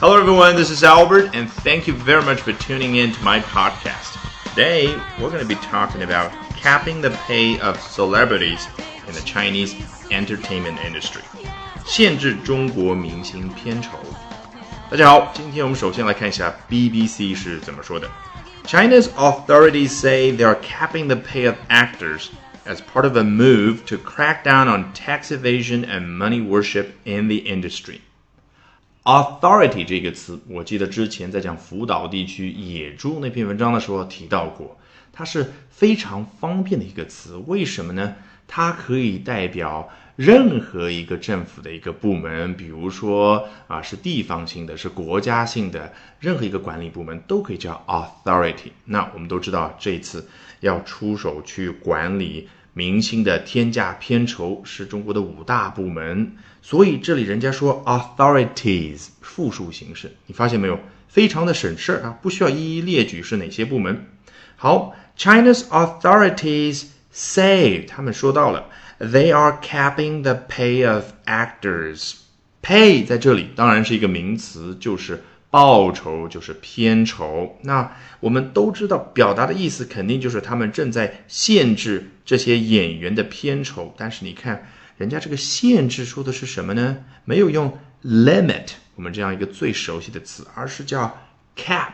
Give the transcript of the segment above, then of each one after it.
Hello, everyone. This is Albert, and thank you very much for tuning in to my podcast. Today, we're going to be talking about capping the pay of celebrities in the Chinese entertainment industry. 限制中国明星片酬。大家好，今天我们首先来看一下 BBC 是怎么说的。China's authorities say they are capping the pay of actors as part of a move to crack down on tax evasion and money worship in the industry. Authority 这个词，我记得之前在讲福岛地区野猪那篇文章的时候提到过，它是非常方便的一个词。为什么呢？它可以代表任何一个政府的一个部门，比如说啊是地方性的，是国家性的，任何一个管理部门都可以叫 authority。那我们都知道，这次要出手去管理。明星的天价片酬是中国的五大部门，所以这里人家说 authorities 复数形式，你发现没有？非常的省事儿啊，不需要一一列举是哪些部门。好，China's authorities say 他们说到了，they are capping the pay of actors。pay 在这里当然是一个名词，就是。报酬就是片酬，那我们都知道，表达的意思肯定就是他们正在限制这些演员的片酬。但是你看，人家这个限制说的是什么呢？没有用 limit 我们这样一个最熟悉的词，而是叫 cap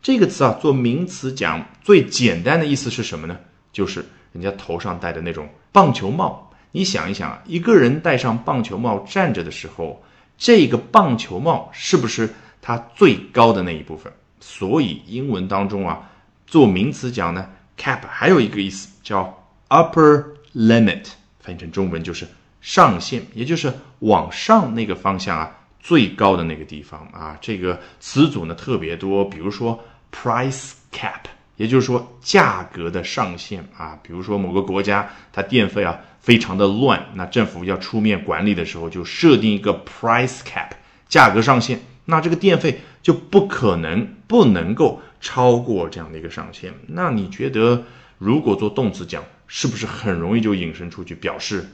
这个词啊，做名词讲最简单的意思是什么呢？就是人家头上戴的那种棒球帽。你想一想啊，一个人戴上棒球帽站着的时候，这个棒球帽是不是？它最高的那一部分，所以英文当中啊，做名词讲呢，cap 还有一个意思叫 upper limit，翻译成中文就是上限，也就是往上那个方向啊，最高的那个地方啊。这个词组呢特别多，比如说 price cap，也就是说价格的上限啊。比如说某个国家它电费啊非常的乱，那政府要出面管理的时候，就设定一个 price cap，价格上限。那这个电费就不可能不能够超过这样的一个上限。那你觉得，如果做动词讲，是不是很容易就引申出去，表示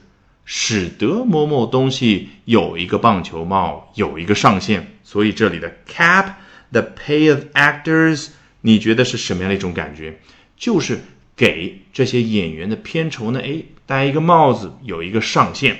使得某某东西有一个棒球帽，有一个上限？所以这里的 cap the pay of actors，你觉得是什么样的一种感觉？就是给这些演员的片酬呢？诶，戴一个帽子，有一个上限。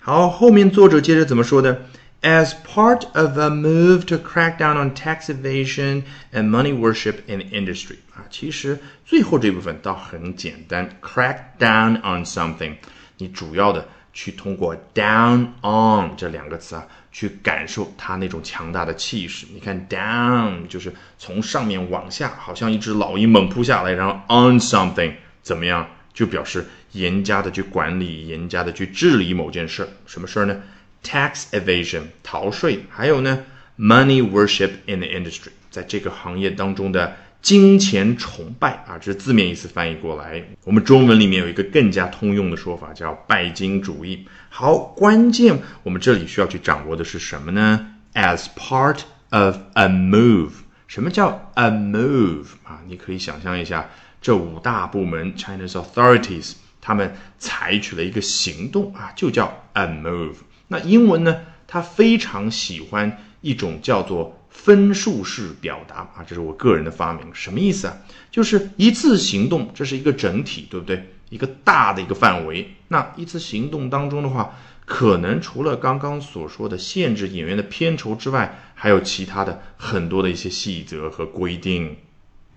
好，后面作者接着怎么说的？as part of a move to crack down on tax evasion and money worship in industry 啊，其实最后这部分倒很简单，crack down on something，你主要的去通过 down on 这两个词啊，去感受它那种强大的气势。你看 down 就是从上面往下，好像一只老鹰猛扑下来，然后 on something 怎么样，就表示严加的去管理，严加的去治理某件事儿。什么事儿呢？tax evasion 逃税，还有呢，money worship in the industry，在这个行业当中的金钱崇拜啊，这是字面意思翻译过来。我们中文里面有一个更加通用的说法，叫拜金主义。好，关键我们这里需要去掌握的是什么呢？As part of a move，什么叫 a move 啊？你可以想象一下，这五大部门 China's authorities，他们采取了一个行动啊，就叫 a move。那英文呢？它非常喜欢一种叫做分数式表达啊，这是我个人的发明。什么意思啊？就是一次行动，这是一个整体，对不对？一个大的一个范围。那一次行动当中的话，可能除了刚刚所说的限制演员的片酬之外，还有其他的很多的一些细则和规定。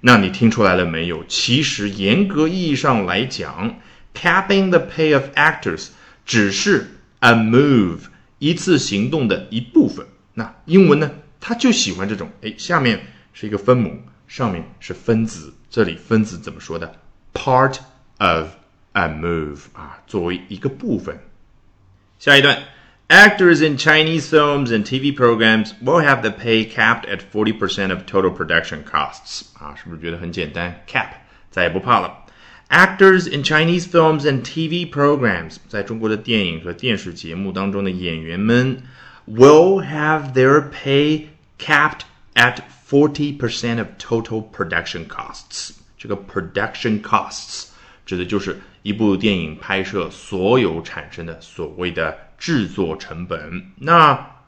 那你听出来了没有？其实严格意义上来讲，capping the pay of actors 只是。A move 一次行动的一部分。那英文呢？它就喜欢这种。哎，下面是一个分母，上面是分子。这里分子怎么说的？Part of a move 啊，作为一个部分。下一段，Actors in Chinese films and TV programs will have the pay capped at forty percent of total production costs 啊，是不是觉得很简单？Cap 再也不怕了。Actors in Chinese films and TV programs，在中国的电影和电视节目当中的演员们，will have their pay capped at forty percent of total production costs。这个 production costs 指的就是一部电影拍摄所有产生的所谓的制作成本。那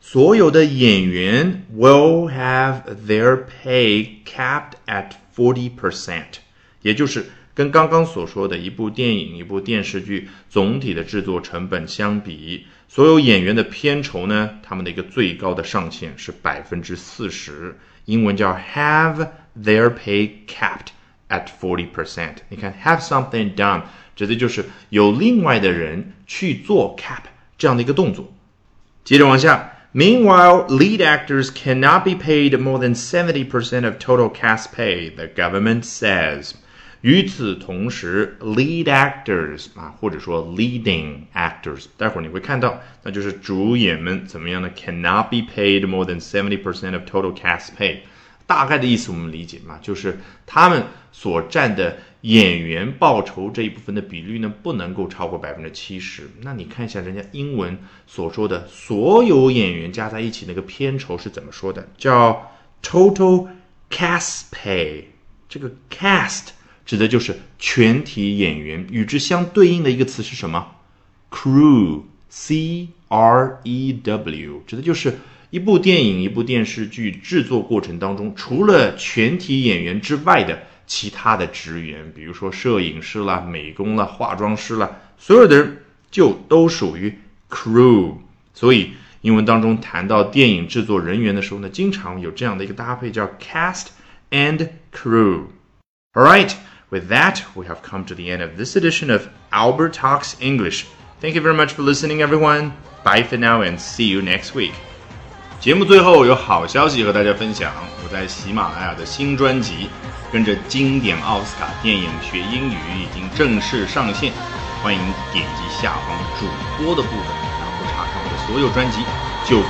所有的演员 will have their pay capped at forty percent， 也就是跟刚刚所说的一部电影、一部电视剧总体的制作成本相比，所有演员的片酬呢，他们的一个最高的上限是百分之四十，英文叫 have their pay capped at forty percent。你看，have something done，指的就是有另外的人去做 cap 这样的一个动作。接着往下。Meanwhile, lead actors cannot be paid more than 70% of total cast pay, the government says. 与此同时，lead actors 啊，或者说 leading actors，待会儿你会看到，那就是主演们怎么样呢？cannot be paid more than seventy percent of total cast pay。大概的意思我们理解嘛，就是他们所占的演员报酬这一部分的比率呢，不能够超过百分之七十。那你看一下人家英文所说的所有演员加在一起那个片酬是怎么说的？叫 total cast pay。这个 cast。指的就是全体演员，与之相对应的一个词是什么？crew，c r e w，指的就是一部电影、一部电视剧制作过程当中，除了全体演员之外的其他的职员，比如说摄影师啦、美工啦、化妆师啦，所有的人就都属于 crew。所以英文当中谈到电影制作人员的时候呢，经常有这样的一个搭配，叫 cast and crew。All right. With that, we have come to the end of this edition of Albert Talks English. Thank you very much for listening, everyone. Bye for now and see you next week. 节目最后有好消息和大家分享，我在喜马拉雅的新专辑《跟着经典奥斯卡电影学英语》已经正式上线，欢迎点击下方主播的部分，然后查看我的所有专辑，就。